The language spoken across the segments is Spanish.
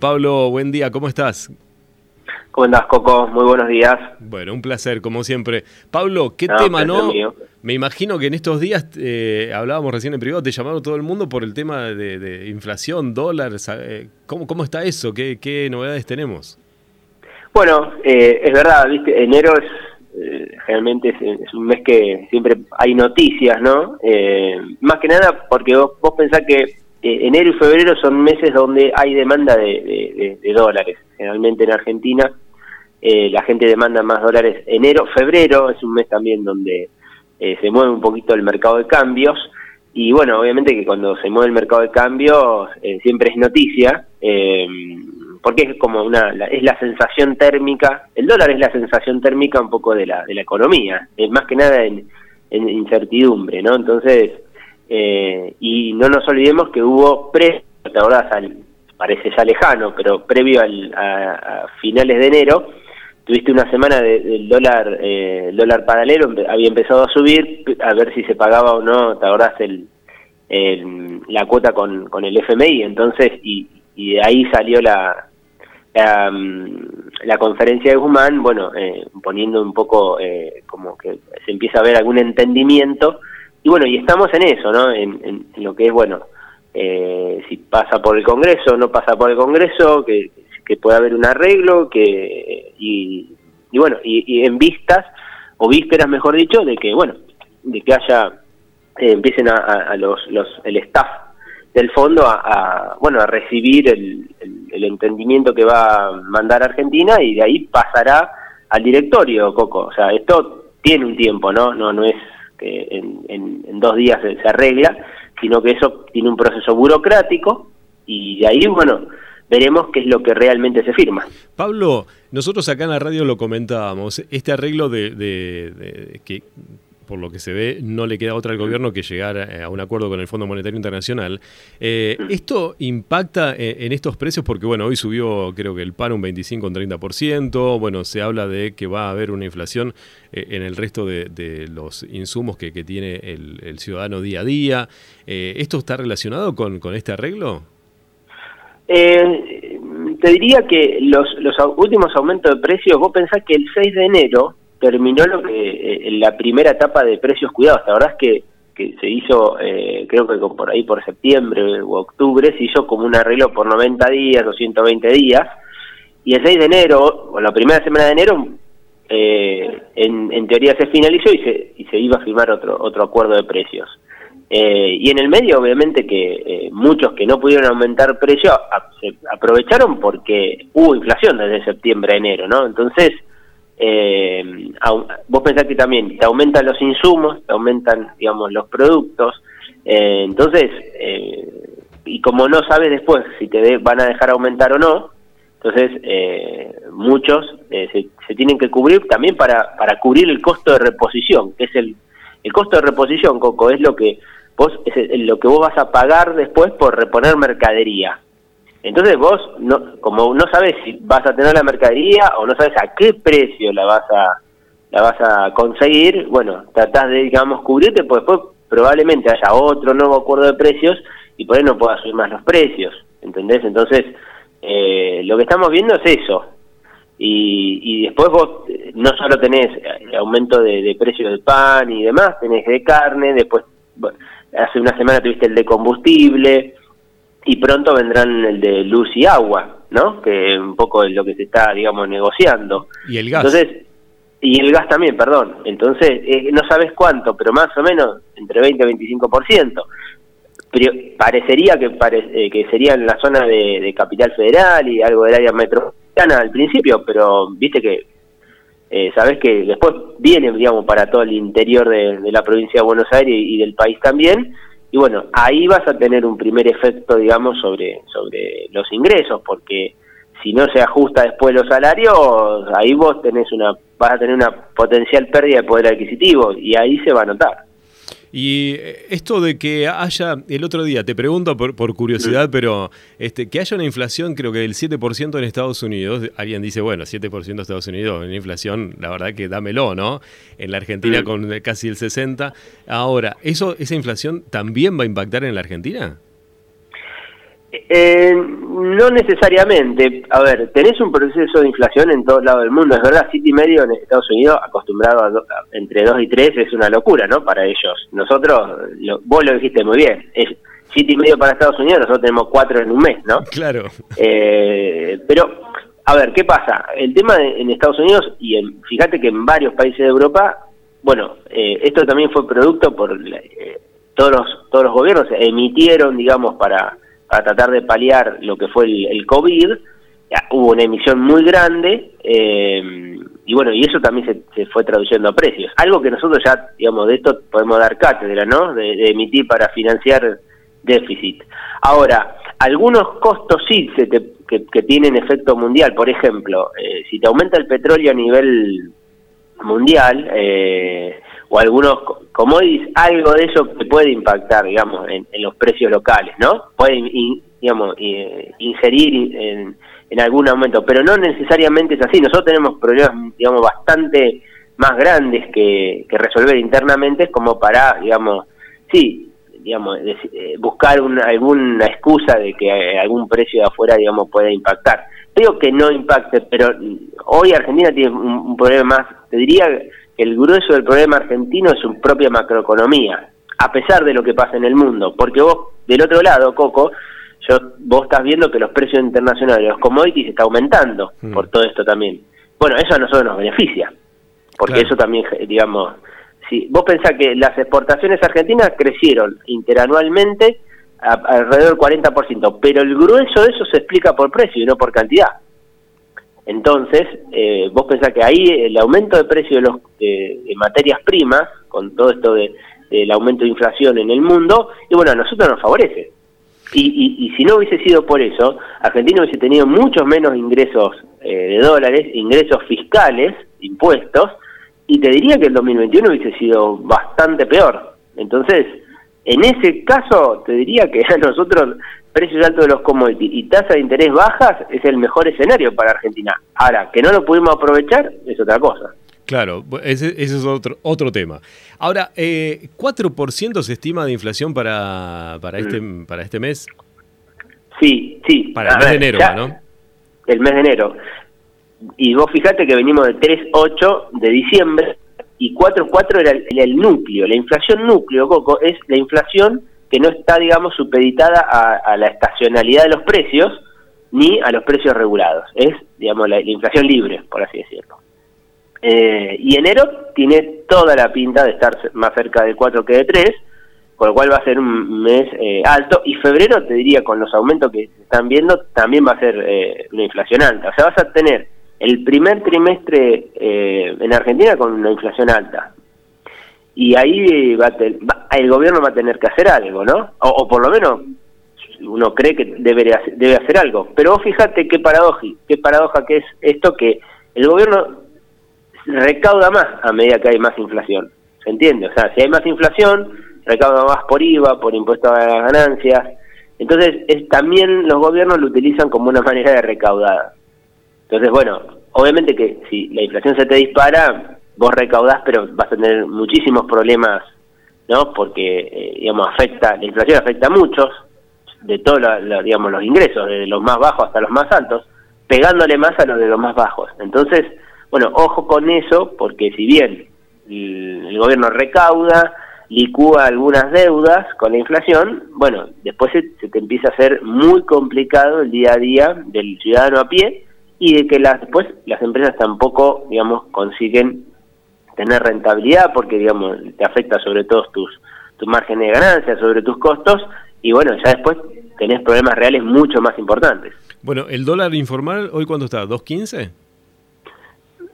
Pablo, buen día, ¿cómo estás? ¿Cómo andás, Coco? Muy buenos días. Bueno, un placer, como siempre. Pablo, ¿qué tema no? Me imagino que en estos días, eh, hablábamos recién en privado, te llamaron todo el mundo por el tema de, inflación, dólar. Eh, ¿cómo, ¿Cómo está eso? ¿Qué, novedades tenemos? Bueno, eh, es verdad, ¿viste? enero es realmente es, un mes que siempre hay noticias, ¿no? más que nada porque vos, vos pensás que eh, enero y febrero son meses donde hay demanda de, dólares. Generalmente en Argentina eh, la gente demanda más dólares. Enero, febrero es un mes también donde eh, se mueve un poquito el mercado de cambios. Y bueno, obviamente que cuando se mueve el mercado de cambios siempre es noticia, porque es como una, es la sensación térmica, el dólar es la sensación térmica un poco de la, de la economía, es más que nada en, en incertidumbre, ¿no? Entonces, eh, y no nos olvidemos que hubo pre, te parece ya lejano, pero previo al, a, finales de enero, tuviste una semana del dólar eh, dólar paralelo, había empezado a subir, a ver si se pagaba o no, te acordás, la cuota con, con el FMI, entonces, y, y de ahí salió la, la, la, conferencia de Guzmán, bueno, eh, poniendo un poco eh, como que se empieza a ver algún entendimiento y bueno, y estamos en eso, ¿no? En, lo que es, bueno, eh, si pasa por el Congreso no pasa por el Congreso, que, que puede haber un arreglo, que y, bueno, y, en vistas, o vísperas mejor dicho, de que, bueno, de que haya, eh, empiecen a, los, los, el staff del fondo a, bueno, a recibir el, el, entendimiento que va a mandar Argentina y de ahí pasará al directorio, Coco. O sea, esto tiene un tiempo, ¿no? No, no es que en, dos días se, arregla, sino que eso tiene un proceso burocrático y de ahí, bueno, veremos qué es lo que realmente se firma. Pablo, nosotros acá en la radio lo comentábamos, este arreglo de, de que por lo que se ve, no le queda otra al gobierno que llegar a, un acuerdo con el Fondo Monetario Internacional. Eh, ¿Esto impacta en, estos precios? Porque, bueno, hoy subió, creo que el pan un 25, un 30%. Bueno, se habla de que va a haber una inflación eh, en el resto de, los insumos que, tiene el, ciudadano día a día. Eh, ¿Esto está relacionado con, este arreglo? te diría que los, los últimos aumentos de precios, vos pensás que el 6 de enero terminó lo que eh, la primera etapa de precios cuidados. La verdad es que, se hizo, eh, creo que por ahí por septiembre o octubre, se hizo como un arreglo por 90 días o 120 días. Y el 6 de enero, o la primera semana de enero, eh, en, teoría se finalizó y se, y se iba a firmar otro, otro acuerdo de precios. y en el medio, obviamente, que muchos que no pudieron aumentar precios se aprovecharon porque hubo inflación desde septiembre a enero, ¿no? Entonces, eh, vos pensás que también te aumentan los insumos, te aumentan, digamos, los productos, eh, entonces, eh, y como no sabes después si te van a dejar aumentar o no, entonces eh, muchos se, se, tienen que cubrir también para, para cubrir el costo de reposición, que es el, el costo de reposición, Coco, es lo que vos, es lo que vos vas a pagar después por reponer mercadería. Entonces vos, no, como no sabes si vas a tener la mercadería o no sabes a qué precio la vas a la vas a conseguir, bueno, tratás de, digamos, cubrirte, pues después probablemente haya otro nuevo acuerdo de precios y por ahí no puedas subir más los precios, ¿entendés? Entonces, eh, lo que estamos viendo es eso. Y, y después vos no solo tenés aumento de, de precios del pan y demás, tenés de carne, después, hace una semana tuviste el de combustible, y pronto vendrán el de luz y agua, ¿no? Que un poco es lo que se está, digamos, negociando. Y el gas. Entonces, y el gas también, perdón. Entonces, eh, no sabes cuánto, pero más o menos entre 20 y 25%. Pero parecería que, eh, que sería en la zona de, Capital Federal y algo del área metropolitana al principio, pero viste que eh, sabes que después viene, digamos, para todo el interior de, de la provincia de Buenos Aires y del país también, y bueno, ahí vas a tener un primer efecto, digamos, sobre, sobre los ingresos, porque si no se ajusta después los salarios, ahí vos tenés una, vas a tener una potencial pérdida de poder adquisitivo y ahí se va a notar. Y eh, esto de que haya, el otro día, te pregunto por, por curiosidad, pero este, que haya una inflación creo que del 7% en Estados Unidos, alguien dice, bueno, 7% en Estados Unidos, una inflación, la verdad que dámelo, ¿no? En la Argentina con casi el 60%. Ahora, ¿eso, ¿esa inflación también va a impactar en la Argentina? Eh, no necesariamente. A ver, tenés un proceso de inflación en todos lados del mundo. Es verdad, City medio en Estados Unidos, acostumbrado a, entre 2 y 3, es una locura, ¿no? Para ellos. Nosotros, vos lo dijiste muy bien, es City medio para Estados Unidos, nosotros tenemos 4 en un mes, ¿no? Claro. Eh, pero, a ver, ¿qué pasa? El tema en Estados Unidos, y en, fíjate que en varios países de Europa, bueno, eh, esto también fue producto por eh, todos, los, todos los gobiernos, emitieron, digamos, para para tratar de paliar lo que fue el, COVID, hubo una emisión muy grande eh, y bueno, y eso también se, fue traduciendo a precios. Algo que nosotros ya, digamos, de esto podemos dar cátedra, ¿no? De, emitir para financiar déficit. Ahora, algunos costos sí se que, tienen efecto mundial, por ejemplo, eh, si te aumenta el petróleo a nivel mundial, eh, o algunos commodities, algo de eso que puede impactar, digamos, en, los precios locales, ¿no? Puede, digamos, ingerir en, en algún aumento, pero no necesariamente es así. Nosotros tenemos problemas, digamos, bastante más grandes que, que resolver internamente, como para, digamos, sí, digamos, eh, buscar una, alguna excusa de que algún precio de afuera, digamos, pueda impactar. Digo que no impacte, pero hoy Argentina tiene un problema más, te diría el grueso del problema argentino es su propia macroeconomía, a pesar de lo que pasa en el mundo, porque vos, del otro lado, Coco, yo, vos estás viendo que los precios internacionales de los commodities está aumentando mm. por todo esto también. Bueno, eso a nosotros nos beneficia, porque eso también, digamos, si vos pensás que las exportaciones argentinas crecieron interanualmente alrededor del 40%, pero el grueso de eso se explica por precio y no por cantidad. Entonces, eh, vos pensás que ahí el aumento de precio de, los, materias primas, con todo esto de, del aumento de inflación en el mundo, y bueno, a nosotros nos favorece. Y, y, si no hubiese sido por eso, Argentina hubiese tenido muchos menos ingresos eh, de dólares, ingresos fiscales, impuestos, y te diría que el 2021 hubiese sido bastante peor. Entonces, en ese caso, te diría que a nosotros precios altos de los commodities y tasa de interés bajas es el mejor escenario para Argentina. Ahora, que no lo pudimos aprovechar es otra cosa. Claro, ese, es otro, otro tema. Ahora, eh, ¿4% se estima de inflación para, para, este, mm. para este mes? Sí, sí. Para el mes de enero, ¿no? El mes de enero. Y vos fijate que venimos de 3,8 de diciembre y 4,4 era el núcleo. La inflación núcleo, Coco, es la inflación que no está, digamos, supeditada a, la estacionalidad de los precios ni a los precios regulados. Es, digamos, la, inflación libre, por así decirlo. Eh, y enero tiene toda la pinta de estar más cerca del 4 que de 3, con lo cual va a ser un mes eh, alto. Y febrero, te diría, con los aumentos que están viendo, también va a ser eh, una inflación alta. O sea, vas a tener el primer trimestre en Argentina con una inflación alta, y ahí va, el gobierno va a tener que hacer algo, ¿no? O, por lo menos uno cree que debe, debe hacer algo. Pero vos fíjate qué paradoja, qué paradoja que es esto que el gobierno recauda más a medida que hay más inflación. ¿Se entiende? O sea, si hay más inflación, recauda más por IVA, por impuestos a las ganancias. Entonces, es, también los gobiernos lo utilizan como una manera de recaudar. Entonces, bueno, obviamente que si la inflación se te dispara, vos recaudás, pero vas a tener muchísimos problemas, ¿no? Porque, eh, digamos, afecta, la inflación afecta a muchos, de todos, digamos, los ingresos, de los más bajos hasta los más altos, pegándole más a los de los más bajos. Entonces, bueno, ojo con eso, porque si bien el, gobierno recauda, licúa algunas deudas con la inflación, bueno, después se, se, te empieza a hacer muy complicado el día a día del ciudadano a pie y de que las, después las empresas tampoco, digamos, consiguen tener rentabilidad porque, digamos, te afecta sobre todo tus, tus márgenes de ganancia, sobre tus costos, y bueno, ya después tenés problemas reales mucho más importantes. Bueno, ¿el dólar informal hoy cuándo está? ¿2.15?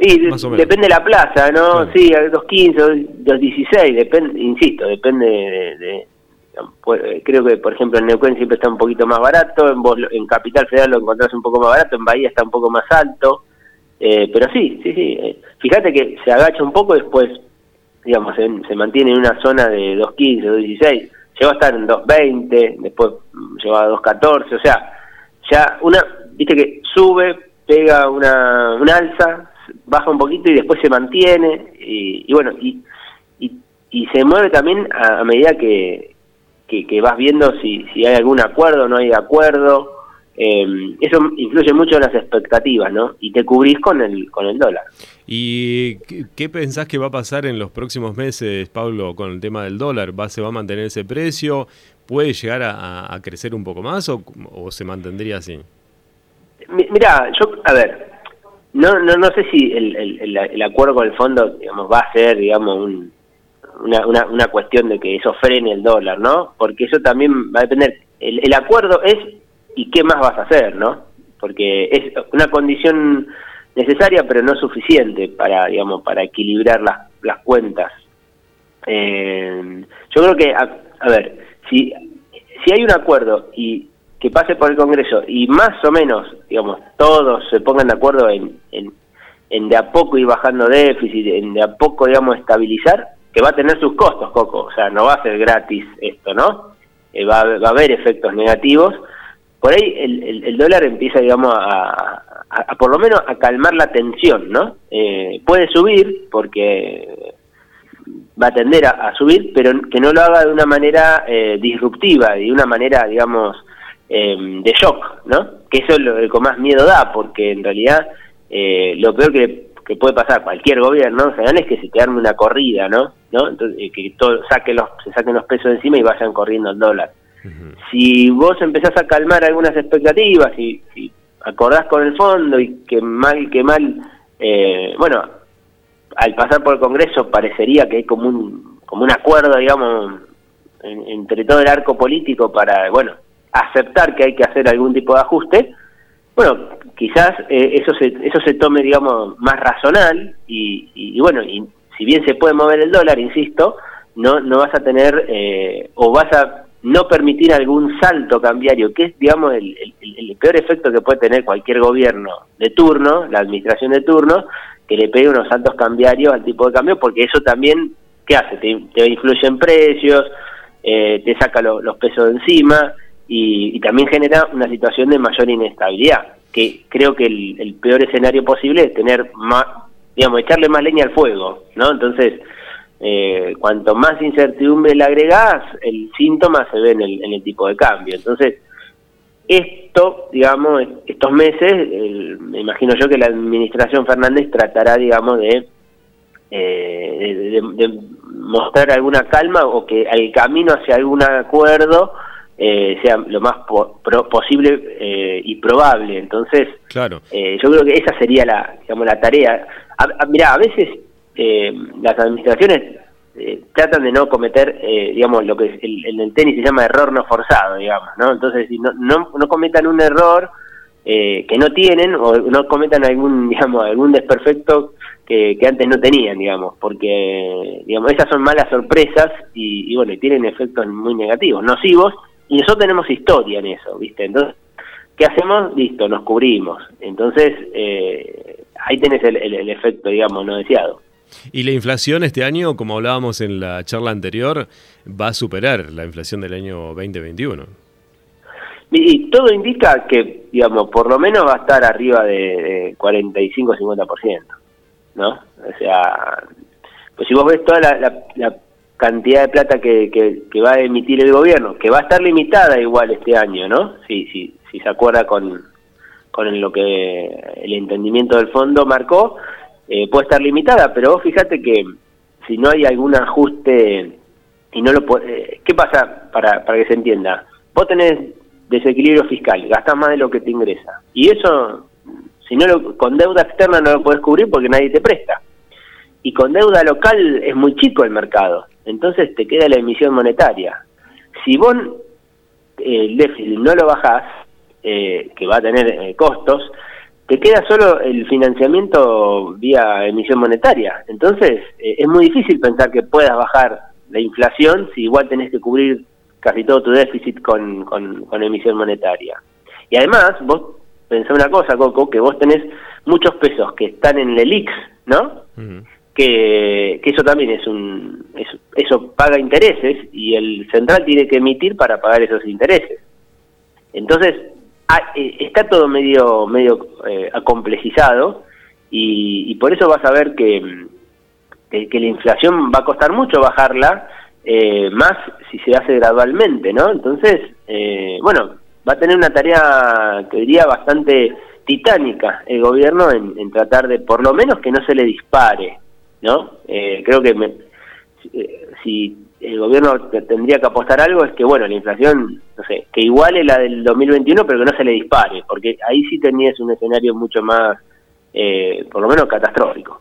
Y depende de la plaza, ¿no? Sí, 2.15, 2.16, depende, insisto, depende de, pues, creo que por ejemplo en Neuquén siempre está un poquito más barato, en, en Capital Federal lo encontrás un poco más barato, en Bahía está un poco más alto, eh, pero sí, sí, sí. Eh, fíjate que se agacha un poco después, digamos, se, mantiene en una zona de 2.15, 2.16. Llegó a estar en 2.20, después llegó a 2.14. O sea, ya una, viste que sube, pega una, una alza, baja un poquito y después se mantiene. Y, bueno, y, y, se mueve también a, medida que, que, vas viendo si, si hay algún acuerdo no hay acuerdo. Eh, eso influye mucho en las expectativas, ¿no? Y te cubrís con el, con el dólar. ¿Y qué, pensás que va a pasar en los próximos meses, Pablo, con el tema del dólar? ¿Va, ¿Se va a mantener ese precio? ¿Puede llegar a, crecer un poco más o, se mantendría así? Mira, yo, a ver, no, no, no sé si el, el, el, acuerdo con el fondo, digamos, va a ser, digamos, un, una, una, una, cuestión de que eso frene el dólar, ¿no? Porque eso también va a depender. El, el acuerdo es y qué más vas a hacer, ¿no? Porque es una condición necesaria, pero no suficiente para, digamos, para equilibrar las, las cuentas. Eh, yo creo que, a, ver, si, si hay un acuerdo y que pase por el Congreso y más o menos, digamos, todos se pongan de acuerdo en, en, en de a poco ir bajando déficit, en de a poco, digamos, estabilizar, que va a tener sus costos, Coco, o sea, no va a ser gratis esto, ¿no? Eh, va, va, a haber efectos negativos. Por ahí el, el, dólar empieza, digamos, a, a, por lo menos a calmar la tensión, ¿no? Eh, puede subir porque va a tender a, subir, pero que no lo haga de una manera eh, disruptiva, de una manera, digamos, eh, de shock, ¿no? Que eso es lo que más miedo da, porque en realidad eh, lo peor que que puede pasar cualquier gobierno en general es que se te arme una corrida, ¿no? ¿No? Entonces, eh, que todo, saque los, se saquen los pesos encima y vayan corriendo el dólar. Si vos empezás a calmar algunas expectativas y, acordás con el fondo y que mal, que mal, eh, bueno, al pasar por el Congreso parecería que hay como un, como un acuerdo, digamos, entre todo el arco político para, bueno, aceptar que hay que hacer algún tipo de ajuste, bueno, quizás eh, eso se eso se tome digamos más razonal y, bueno y si bien se puede mover el dólar insisto no no vas a tener eh, o vas a no permitir algún salto cambiario que es digamos el, el, peor efecto que puede tener cualquier gobierno de turno la administración de turno que le pegue unos saltos cambiarios al tipo de cambio porque eso también qué hace te, te influye en precios eh, te saca los pesos de encima y, también genera una situación de mayor inestabilidad, que creo que el, peor escenario posible es tener más, digamos, echarle más leña al fuego, ¿no? Entonces, eh, cuanto más incertidumbre le agregás, el síntoma se ve en el, en el tipo de cambio. Entonces, esto, digamos, estos meses, me imagino yo que la administración Fernández tratará, digamos, de, eh, de, mostrar alguna calma o que el camino hacia algún acuerdo eh, sea lo más posible eh, y probable. Entonces, claro. Eh, yo creo que esa sería la, digamos, la tarea. A, mira, a veces las administraciones tratan de no cometer, digamos, lo que en el tenis se llama error no forzado, digamos, ¿no? Entonces, no, no, no cometan un error que no tienen o no cometan algún, digamos, algún desperfecto que, que, antes no tenían, digamos, porque, digamos, esas son malas sorpresas y, y bueno, y tienen efectos muy negativos, nocivos, y nosotros tenemos historia en eso, ¿viste? Entonces, ¿qué hacemos? Listo, nos cubrimos. Entonces, eh, ahí tenés el, el, efecto, digamos, no deseado. Y la inflación este año, como hablábamos en la charla anterior, va a superar la inflación del año 2021. Y, todo indica que, digamos, por lo menos va a estar arriba de, 45-50%, ¿no? O sea, pues si vos ves toda la, la cantidad de plata que, que, va a emitir el gobierno, que va a estar limitada igual este año, ¿no? Si, si, si se acuerda con, con lo que el entendimiento del fondo marcó, eh, puede estar limitada, pero vos fíjate que si no hay algún ajuste y no lo eh, ¿qué pasa para, para que se entienda? Vos tenés desequilibrio fiscal, gastás más de lo que te ingresa. Y eso, si no lo, con deuda externa no lo podés cubrir porque nadie te presta. Y con deuda local es muy chico el mercado entonces te queda la emisión monetaria. Si vos eh, el déficit no lo bajás, eh, que va a tener eh, costos, te queda solo el financiamiento vía emisión monetaria. Entonces es muy difícil pensar que puedas bajar la inflación si igual tenés que cubrir casi todo tu déficit con, con, emisión monetaria. Y además, vos pensá una cosa, Coco, que vos tenés muchos pesos que están en el IX, ¿no? que, eso también es un eso, paga intereses y el central tiene que emitir para pagar esos intereses entonces eh, está todo medio medio eh, acomplejizado y, por eso vas a ver que, que, la inflación va a costar mucho bajarla eh, más si se hace gradualmente, ¿no? Entonces, eh, bueno, va a tener una tarea, que diría, bastante titánica el gobierno en, tratar de, por lo menos, que no se le dispare, ¿no? Eh, creo que si el gobierno tendría que apostar algo es que, bueno, la inflación, no sé, que iguale la del 2021, pero que no se le dispare, porque ahí sí tenías un escenario mucho más, por lo menos, catastrófico.